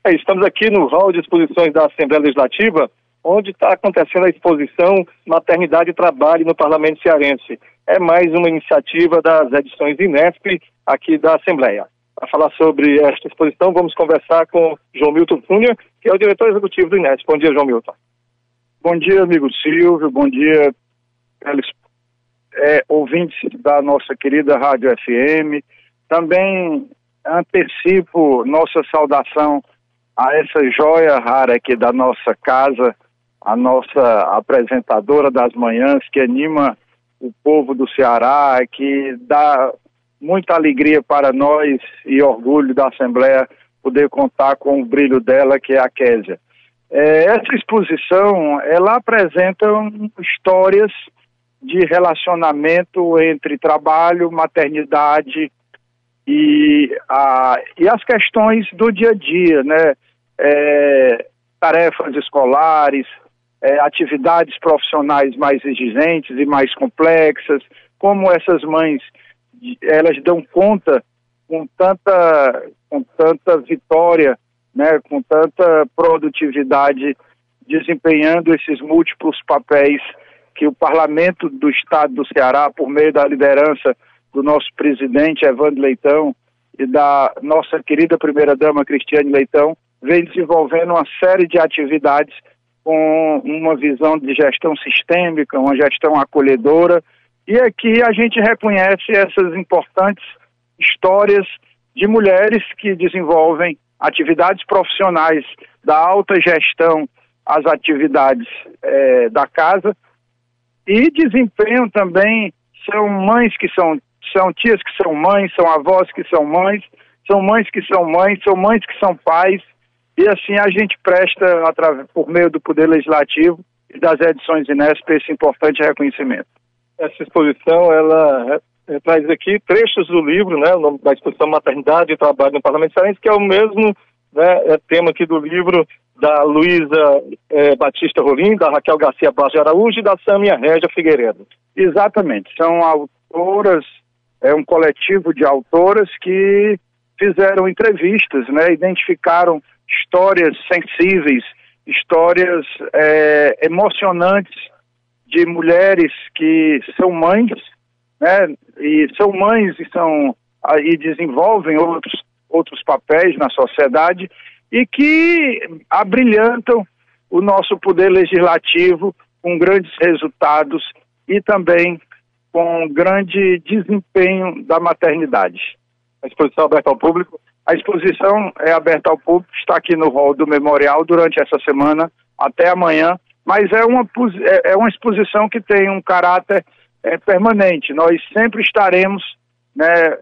É, estamos aqui no hall de exposições da Assembleia Legislativa, onde está acontecendo a exposição Maternidade e Trabalho no Parlamento Cearense. É mais uma iniciativa das edições Inesp aqui da Assembleia. Para falar sobre esta exposição, vamos conversar com João Milton Cunha, que é o diretor executivo do Inesp. Bom dia, João Milton. Bom dia, amigo Silvio. Bom dia, é, ouvintes da nossa querida Rádio FM. Também antecipo nossa saudação a essa joia rara aqui da nossa casa, a nossa apresentadora das manhãs, que anima o povo do Ceará, que dá muita alegria para nós e orgulho da Assembleia poder contar com o brilho dela, que é a Késia. É, essa exposição, ela apresenta histórias de relacionamento entre trabalho, maternidade e, a, e as questões do dia a dia, né? É, tarefas escolares, é, atividades profissionais mais exigentes e mais complexas, como essas mães elas dão conta com tanta com tanta vitória, né, com tanta produtividade, desempenhando esses múltiplos papéis que o Parlamento do Estado do Ceará, por meio da liderança do nosso presidente Evandro Leitão e da nossa querida primeira-dama Cristiane Leitão, vem desenvolvendo uma série de atividades com uma visão de gestão sistêmica, uma gestão acolhedora, e aqui a gente reconhece essas importantes histórias de mulheres que desenvolvem atividades profissionais da alta gestão às atividades é, da casa e desempenham também, são mães que são, são tias que são mães, são avós que são mães, são mães que são mães, são mães que são pais, e assim a gente presta, por meio do Poder Legislativo e das edições Inesp, esse importante reconhecimento. Essa exposição, ela é, traz aqui trechos do livro, né, da exposição Maternidade e Trabalho no Parlamento Cearense, que é o mesmo né, é tema aqui do livro da Luísa é, Batista Rolim, da Raquel Garcia Barros Araújo e da Sâmia Régia Figueiredo. Exatamente, são autoras, é um coletivo de autoras que fizeram entrevistas, né, identificaram histórias sensíveis, histórias é, emocionantes de mulheres que são mães, né, e são mães e são e desenvolvem outros outros papéis na sociedade e que abrilhantam o nosso poder legislativo com grandes resultados e também com grande desempenho da maternidade. A exposição é aberta ao público? A exposição é aberta ao público, está aqui no hall do memorial durante essa semana até amanhã, mas é uma, é, é uma exposição que tem um caráter é, permanente. Nós sempre estaremos, né,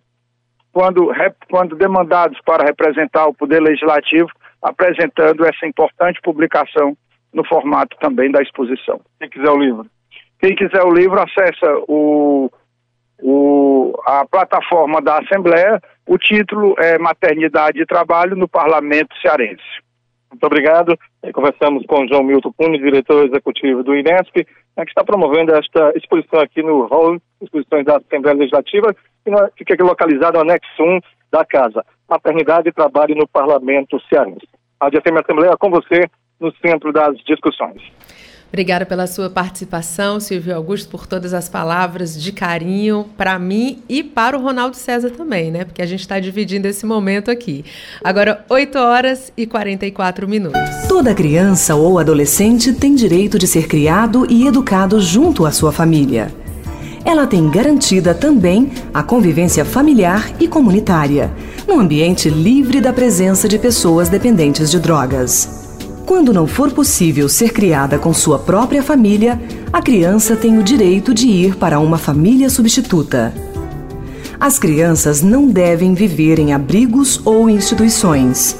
quando, quando demandados para representar o Poder Legislativo, apresentando essa importante publicação no formato também da exposição. Quem quiser o livro? Quem quiser o livro, acessa o, o, a plataforma da Assembleia. O título é Maternidade e Trabalho no Parlamento Cearense. Muito obrigado. Conversamos com João Milton Cunha, diretor executivo do INESP, né, que está promovendo esta exposição aqui no Hall, exposições da Assembleia Legislativa, que fica aqui localizado no anexo 1 da casa. Maternidade e Trabalho no Parlamento Cearense. A DFM Assembleia com você no centro das discussões. Obrigada pela sua participação, Silvio Augusto, por todas as palavras de carinho para mim e para o Ronaldo César também, né? Porque a gente está dividindo esse momento aqui. Agora, 8 horas e 44 minutos. Toda criança ou adolescente tem direito de ser criado e educado junto à sua família. Ela tem garantida também a convivência familiar e comunitária, num ambiente livre da presença de pessoas dependentes de drogas. Quando não for possível ser criada com sua própria família, a criança tem o direito de ir para uma família substituta. As crianças não devem viver em abrigos ou instituições.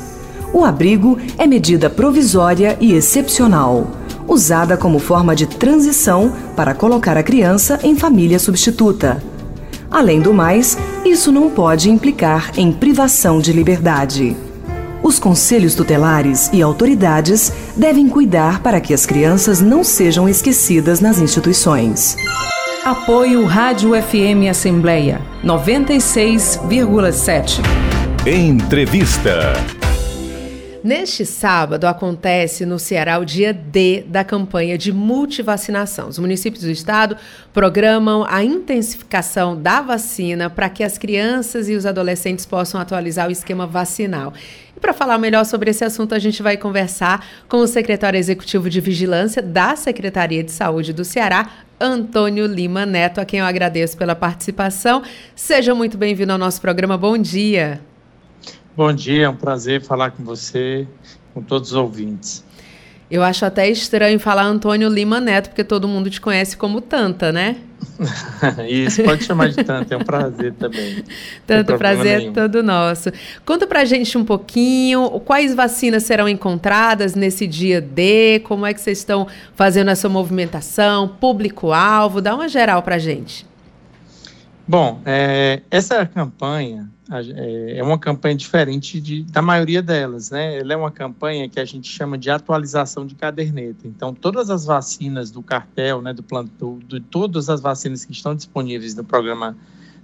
O abrigo é medida provisória e excepcional, usada como forma de transição para colocar a criança em família substituta. Além do mais, isso não pode implicar em privação de liberdade. Os conselhos tutelares e autoridades devem cuidar para que as crianças não sejam esquecidas nas instituições. Apoio Rádio FM Assembleia 96,7. Entrevista. Neste sábado acontece no Ceará o dia D da campanha de multivacinação. Os municípios do estado programam a intensificação da vacina para que as crianças e os adolescentes possam atualizar o esquema vacinal. E para falar melhor sobre esse assunto, a gente vai conversar com o secretário executivo de Vigilância da Secretaria de Saúde do Ceará, Antônio Lima Neto, a quem eu agradeço pela participação. Seja muito bem-vindo ao nosso programa. Bom dia. Bom dia, é um prazer falar com você, com todos os ouvintes. Eu acho até estranho falar Antônio Lima Neto, porque todo mundo te conhece como Tanta, né? Isso, pode chamar de Tanta, é um prazer também. Tanto prazer nenhum. é todo nosso. Conta pra gente um pouquinho, quais vacinas serão encontradas nesse dia D, como é que vocês estão fazendo essa movimentação, público-alvo, dá uma geral pra gente. Bom, é, essa campanha é, é uma campanha diferente de, da maioria delas, né? Ela é uma campanha que a gente chama de atualização de caderneta. Então, todas as vacinas do cartel, né, do plano, de todas as vacinas que estão disponíveis no Programa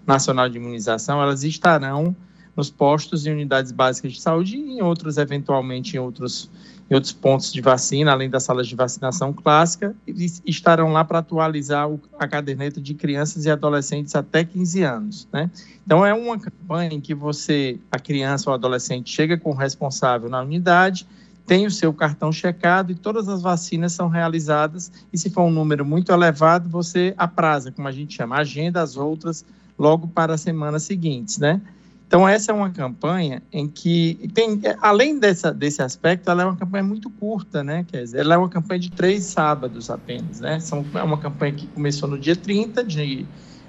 Nacional de Imunização, elas estarão nos postos e unidades básicas de saúde e em outros, eventualmente, em outros em outros pontos de vacina, além das salas de vacinação clássica, eles estarão lá para atualizar a caderneta de crianças e adolescentes até 15 anos, né? Então é uma campanha em que você, a criança ou adolescente, chega com o responsável na unidade, tem o seu cartão checado e todas as vacinas são realizadas. E se for um número muito elevado, você apraza, como a gente chama, agenda as outras logo para as semanas seguintes, né? Então, essa é uma campanha em que, tem, além dessa, desse aspecto, ela é uma campanha muito curta, né? Quer dizer, ela é uma campanha de três sábados apenas, né? São, é uma campanha que começou no dia 30 de,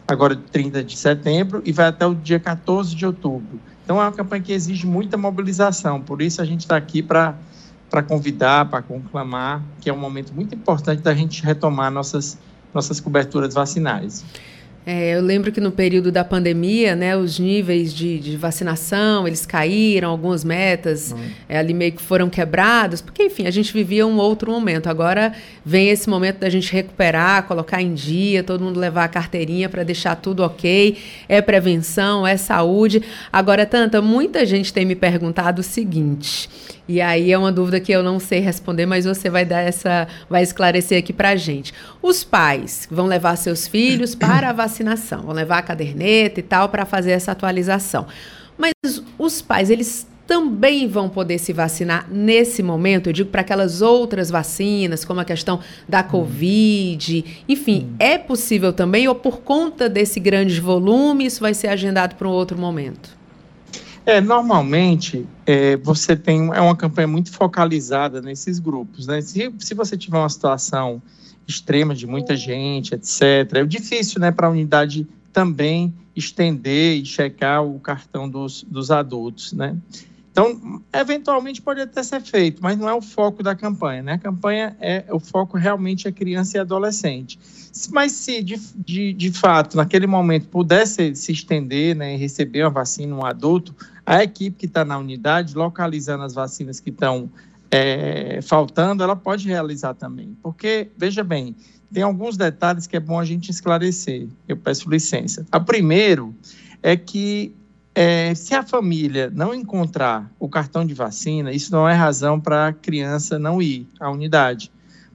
agora 30 de setembro e vai até o dia 14 de outubro. Então, é uma campanha que exige muita mobilização, por isso a gente está aqui para para convidar, para conclamar, que é um momento muito importante da gente retomar nossas, nossas coberturas vacinais. É, eu lembro que no período da pandemia, né, os níveis de, de vacinação, eles caíram, algumas metas hum. é, ali meio que foram quebradas, porque, enfim, a gente vivia um outro momento. Agora vem esse momento da gente recuperar, colocar em dia, todo mundo levar a carteirinha para deixar tudo ok. É prevenção, é saúde. Agora, Tanta, muita gente tem me perguntado o seguinte, e aí é uma dúvida que eu não sei responder, mas você vai dar essa, vai esclarecer aqui para gente. Os pais vão levar seus filhos para a vacinação, vão levar a caderneta e tal para fazer essa atualização. Mas os pais, eles também vão poder se vacinar nesse momento, eu digo para aquelas outras vacinas, como a questão da Covid, enfim, é possível também ou por conta desse grande volume isso vai ser agendado para um outro momento? É, normalmente é, você tem é uma campanha muito focalizada nesses grupos, né? Se, se você tiver uma situação extrema de muita gente, etc., é difícil, né, para a unidade também estender e checar o cartão dos, dos adultos, né? Então, eventualmente pode até ser feito, mas não é o foco da campanha, né? A campanha é o foco realmente é criança e adolescente. Mas se de, de, de fato naquele momento pudesse se estender, né, e receber uma vacina um adulto, a equipe que está na unidade, localizando as vacinas que estão é, faltando, ela pode realizar também. Porque, veja bem, tem alguns detalhes que é bom a gente esclarecer. Eu peço licença. A primeiro é que é, se a família não encontrar o cartão de vacina, isso não é razão para a criança não ir à unidade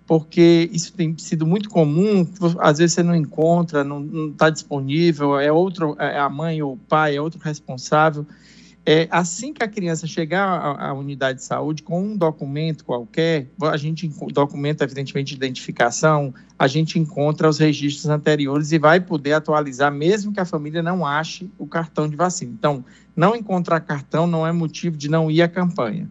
porque isso tem sido muito comum, às vezes você não encontra, não está disponível, é outro, é a mãe ou o pai, é outro responsável, é, assim que a criança chegar à, à, unidade de saúde com um documento qualquer, a gente documento evidentemente de identificação, a gente encontra os registros anteriores e vai poder atualizar, mesmo que a família não ache o cartão de vacina. Então, não encontrar cartão não é motivo de não ir à campanha.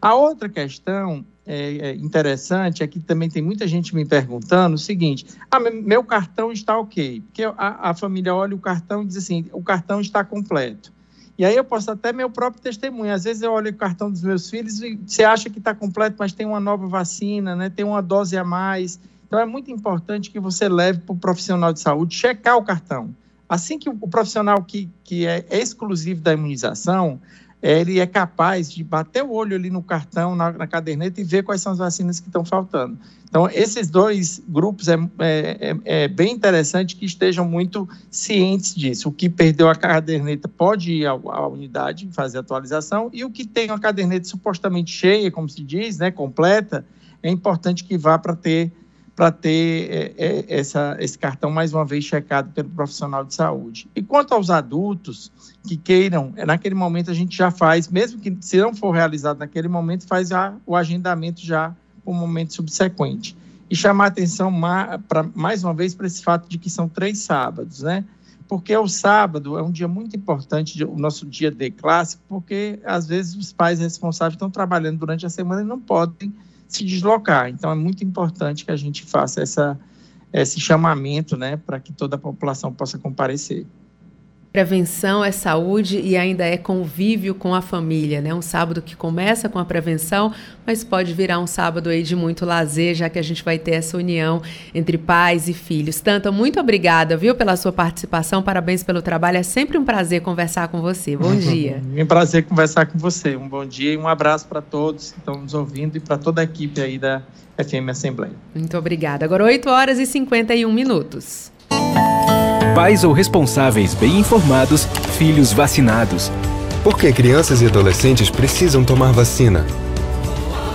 A outra questão é, é interessante é que também tem muita gente me perguntando o seguinte: ah, meu cartão está ok. Porque a, a família olha o cartão e diz assim: o cartão está completo. E aí eu posso até meu próprio testemunho. Às vezes eu olho o cartão dos meus filhos e você acha que está completo, mas tem uma nova vacina, né? tem uma dose a mais. Então é muito importante que você leve para o profissional de saúde checar o cartão. Assim que o profissional que, que é exclusivo da imunização, ele é capaz de bater o olho ali no cartão, na, na caderneta e ver quais são as vacinas que estão faltando. Então, esses dois grupos é, é, é, é, bem interessante que estejam muito cientes disso. O que perdeu a caderneta pode ir à, unidade fazer atualização e o que tem a caderneta supostamente cheia, como se diz, né, completa, é importante que vá para ter para ter é, é, essa, esse cartão mais uma vez checado pelo profissional de saúde. E quanto aos adultos que queiram, é, naquele momento a gente já faz, mesmo que se não for realizado naquele momento, faz o agendamento já para o momento subsequente. E chamar atenção pra, mais uma vez para esse fato de que são três sábados, né? Porque o sábado é um dia muito importante, o nosso dia de classe, porque às vezes os pais responsáveis estão trabalhando durante a semana e não podem se deslocar. Então, é muito importante que a gente faça essa, esse chamamento né, para que toda a população possa comparecer. Prevenção é saúde e ainda é convívio com a família, né? Um sábado que começa com a prevenção, mas pode virar um sábado aí de muito lazer, já que a gente vai ter essa união entre pais e filhos. Tanta, muito obrigada, viu, pela sua participação. Parabéns pelo trabalho. É sempre um prazer conversar com você. Bom dia. é um prazer conversar com você. Um bom dia e um abraço para todos que estão nos ouvindo e para toda a equipe aí da FM Assembleia. Muito obrigada. Agora 8 horas e 51 minutos. Pais ou responsáveis bem informados, filhos vacinados. Por que crianças e adolescentes precisam tomar vacina?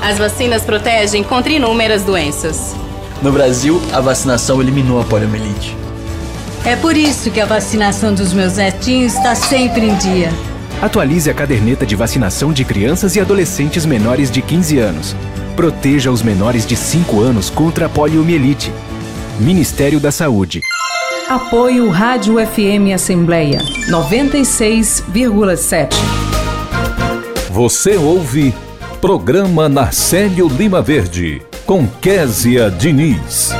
As vacinas protegem contra inúmeras doenças. No Brasil, a vacinação eliminou a poliomielite. É por isso que a vacinação dos meus netinhos está sempre em dia. Atualize a caderneta de vacinação de crianças e adolescentes menores de 15 anos. Proteja os menores de 5 anos contra a poliomielite. Ministério da Saúde. Apoio Rádio FM Assembleia 96,7. Você ouve Programa Narcélio Lima Verde com Késia Diniz.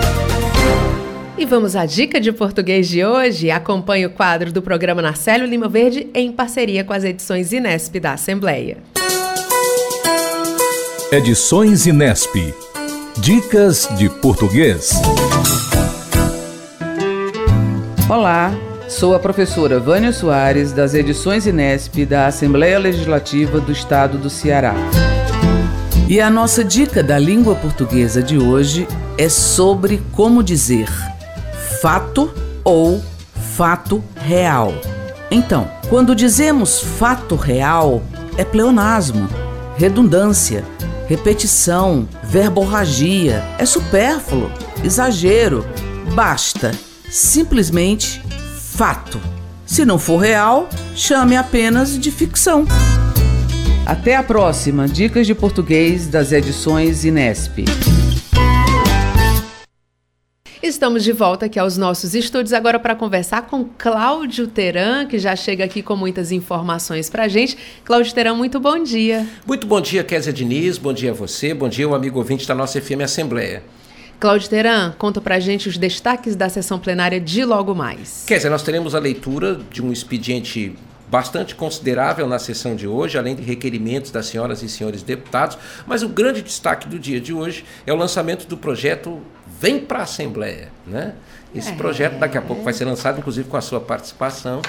E vamos à dica de português de hoje. Acompanhe o quadro do programa Narcélio Lima Verde em parceria com as edições Inesp da Assembleia. Edições Inesp. Dicas de português. Olá, sou a professora Vânia Soares, das edições Inesp da Assembleia Legislativa do Estado do Ceará. E a nossa dica da língua portuguesa de hoje é sobre como dizer fato ou fato real. Então, quando dizemos fato real, é pleonasmo, redundância, repetição, verborragia, é supérfluo, exagero, basta simplesmente fato. Se não for real, chame apenas de ficção. Até a próxima Dicas de Português das edições Inesp. Estamos de volta aqui aos nossos estúdios agora para conversar com Cláudio Teran, que já chega aqui com muitas informações para a gente. Cláudio Teran, muito bom dia. Muito bom dia, Kézia Diniz, bom dia a você, bom dia o amigo ouvinte da nossa FM Assembleia. Cláudio Teran, conta pra gente os destaques da sessão plenária de logo mais. Quer dizer, nós teremos a leitura de um expediente bastante considerável na sessão de hoje, além de requerimentos das senhoras e senhores deputados, mas o grande destaque do dia de hoje é o lançamento do projeto Vem para a Assembleia. Né? Esse é. projeto daqui a pouco vai ser lançado, inclusive com a sua participação.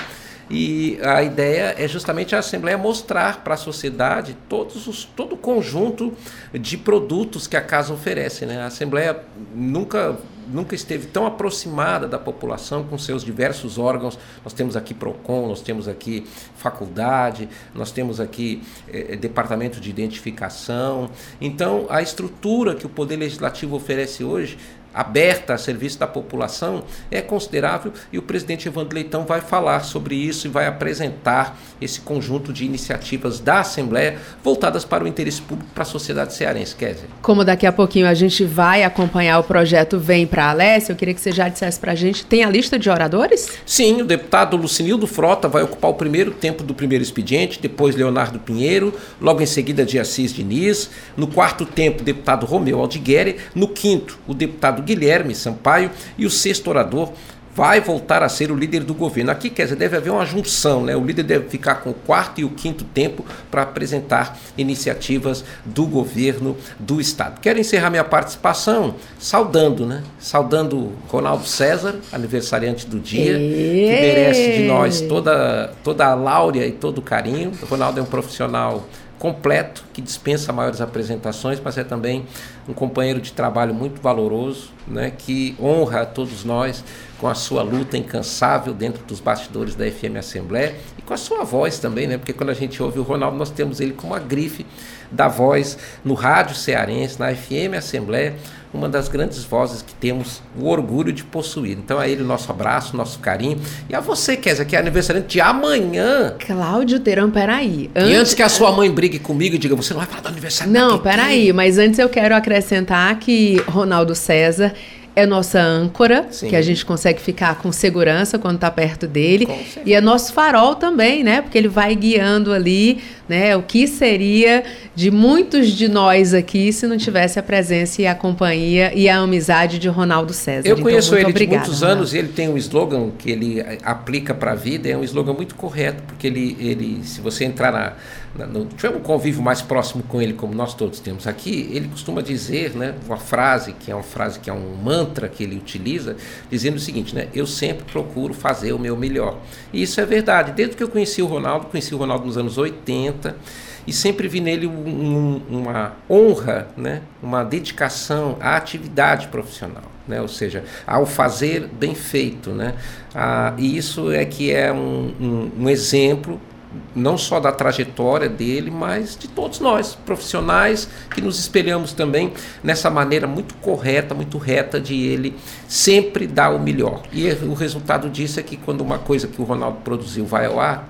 E a ideia é justamente a Assembleia mostrar para a sociedade todos os, todo o conjunto de produtos que a casa oferece. Né? A Assembleia nunca, nunca esteve tão aproximada da população com seus diversos órgãos. Nós temos aqui PROCON, nós temos aqui faculdade, nós temos aqui eh, departamento de identificação. Então, a estrutura que o Poder Legislativo oferece hoje aberta a serviço da população é considerável e o presidente Evandro Leitão vai falar sobre isso e vai apresentar esse conjunto de iniciativas da Assembleia voltadas para o interesse público para a sociedade cearense. Kézia. Como daqui a pouquinho a gente vai acompanhar o projeto Vem para a Alessia, eu queria que você já dissesse para a gente, tem a lista de oradores? Sim, o deputado Lucinildo Frota vai ocupar o primeiro tempo do primeiro expediente, depois Leonardo Pinheiro, logo em seguida de Assis Diniz, no quarto tempo o deputado Romeu Aldigueri, no quinto o deputado Guilherme Sampaio e o sexto orador vai voltar a ser o líder do governo. Aqui, quer dizer, deve haver uma junção, né? O líder deve ficar com o quarto e o quinto tempo para apresentar iniciativas do governo do Estado. Quero encerrar minha participação saudando, né? Saudando Ronaldo César, aniversariante do dia, que merece de nós toda, toda a láurea e todo o carinho. O Ronaldo é um profissional completo, que dispensa maiores apresentações, mas é também um companheiro de trabalho muito valoroso, né, que honra a todos nós com a sua luta incansável dentro dos bastidores da FM Assembleia e com a sua voz também, né, porque quando a gente ouve o Ronaldo, nós temos ele como a grife da voz no rádio cearense, na FM Assembleia, uma das grandes vozes que temos o orgulho de possuir. Então a ele o nosso abraço, nosso carinho. E a você, Kézia, que é aniversariante de amanhã. Cláudio Teran, peraí. E antes que a sua mãe brigue comigo e diga, você não vai falar do aniversário Não, peraí, mas antes eu quero acrescentar que Ronaldo César é nossa âncora, Sim. que a gente consegue ficar com segurança quando está perto dele. E é nosso farol também, né? Porque ele vai guiando ali, né? O que seria de muitos de nós aqui se não tivesse a presença e a companhia e a amizade de Ronaldo César. Eu Então, conheço muito ele obrigada, de muitos Ronaldo. anos e ele tem um slogan que ele aplica para a vida, é um slogan muito correto, porque ele, ele se você entrar na, no, tiver um convívio mais próximo com ele, como nós todos temos aqui, ele costuma dizer, né, uma frase que é uma frase que é um mantra que ele utiliza, dizendo o seguinte, né, eu sempre procuro fazer o meu melhor. E isso é verdade. Desde que eu conheci o Ronaldo, conheci o Ronaldo nos anos 80, e sempre vi nele um- uma honra, né? uma dedicação à atividade profissional, né? ou seja, ao fazer bem feito. Né? Ah, e isso é que é um, um- um exemplo não só da trajetória dele, mas de todos nós, profissionais, que nos espelhamos também nessa maneira muito correta, muito reta de ele sempre dar o melhor. E o resultado disso é que quando uma coisa que o Ronaldo produziu vai ao ar,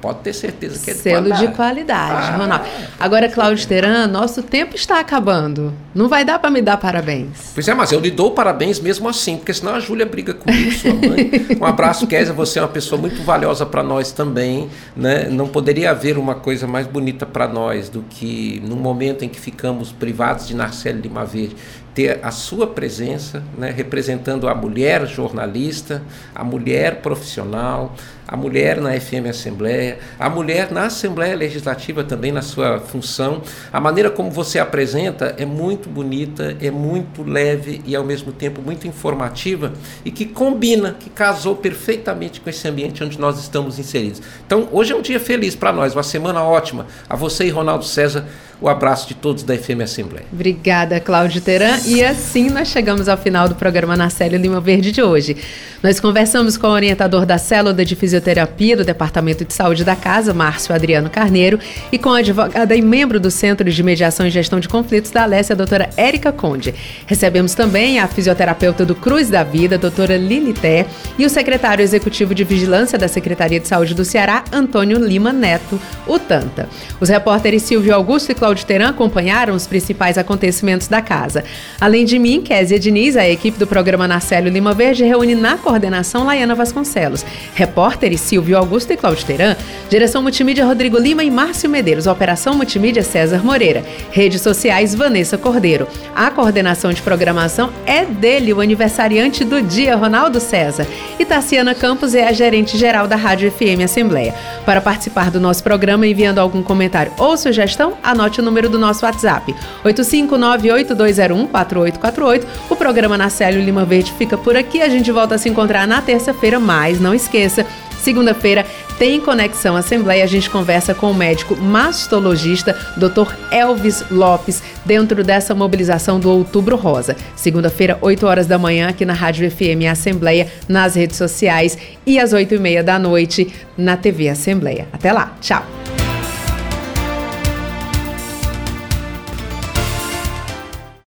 pode ter certeza que é de Selo qualidade. de qualidade, Ah, Ronaldo. Agora, Cláudio Teran, nosso tempo está acabando. Não vai dar para me dar parabéns. Pois é, mas eu lhe dou parabéns mesmo assim, porque senão a Júlia briga comigo, sua mãe. Um abraço, Kézia, você é uma pessoa muito valiosa para nós também, né? Não poderia haver uma coisa mais bonita para nós do que no momento em que ficamos privados de Narcélio Lima Verde, ter a sua presença, né, representando a mulher jornalista, a mulher profissional, a mulher na FM Assembleia, a mulher na Assembleia Legislativa também na sua função. A maneira como você apresenta é muito bonita, é muito leve e ao mesmo tempo muito informativa e que combina, que casou perfeitamente com esse ambiente onde nós estamos inseridos. Então, hoje é um dia feliz para nós, uma semana ótima. A você e Ronaldo César, o abraço de todos da FM Assembleia. Obrigada, Cláudio Teran. E assim nós chegamos ao final do programa Narcélio Lima Verde de hoje. Nós conversamos com o orientador da Célula de Fisioterapia do Departamento de Saúde da Casa, Márcio Adriano Carneiro, e com a advogada e membro do Centro de Mediação e Gestão de Conflitos da Alessia, a doutora Érica Conde. Recebemos também a fisioterapeuta do Cruz da Vida, doutora Lili Té, e o secretário executivo de Vigilância da Secretaria de Saúde do Ceará, Antônio Lima Neto, o Tanta. Os repórteres Silvio Augusto e Cláudio Teran acompanharam os principais acontecimentos da casa. Além de mim, Kézia Diniz, a equipe do programa Narcélio Lima Verde reúne na coordenação Laiana Vasconcelos. Repórteres Silvio Augusto e Cláudio Teran. Direção Multimídia Rodrigo Lima e Márcio Medeiros. Operação Multimídia César Moreira. Redes sociais Vanessa Cordeiro. A coordenação de programação é dele, o aniversariante do dia, Ronaldo César. E Tassiana Campos é a gerente geral da Rádio FM Assembleia. Para participar do nosso programa enviando algum comentário ou sugestão, anote o número do nosso WhatsApp: 85982014848. O programa Narcélio Lima Verde fica por aqui. A gente volta a se encontrar na terça-feira, mas não esqueça. Segunda-feira tem Conexão Assembleia. A gente conversa com o médico mastologista Dr. Elvis Lopes dentro dessa mobilização do Outubro Rosa. Segunda-feira, 8 horas da manhã, aqui na Rádio FM Assembleia, nas redes sociais e às 8 e meia da noite na TV Assembleia. Até lá, tchau!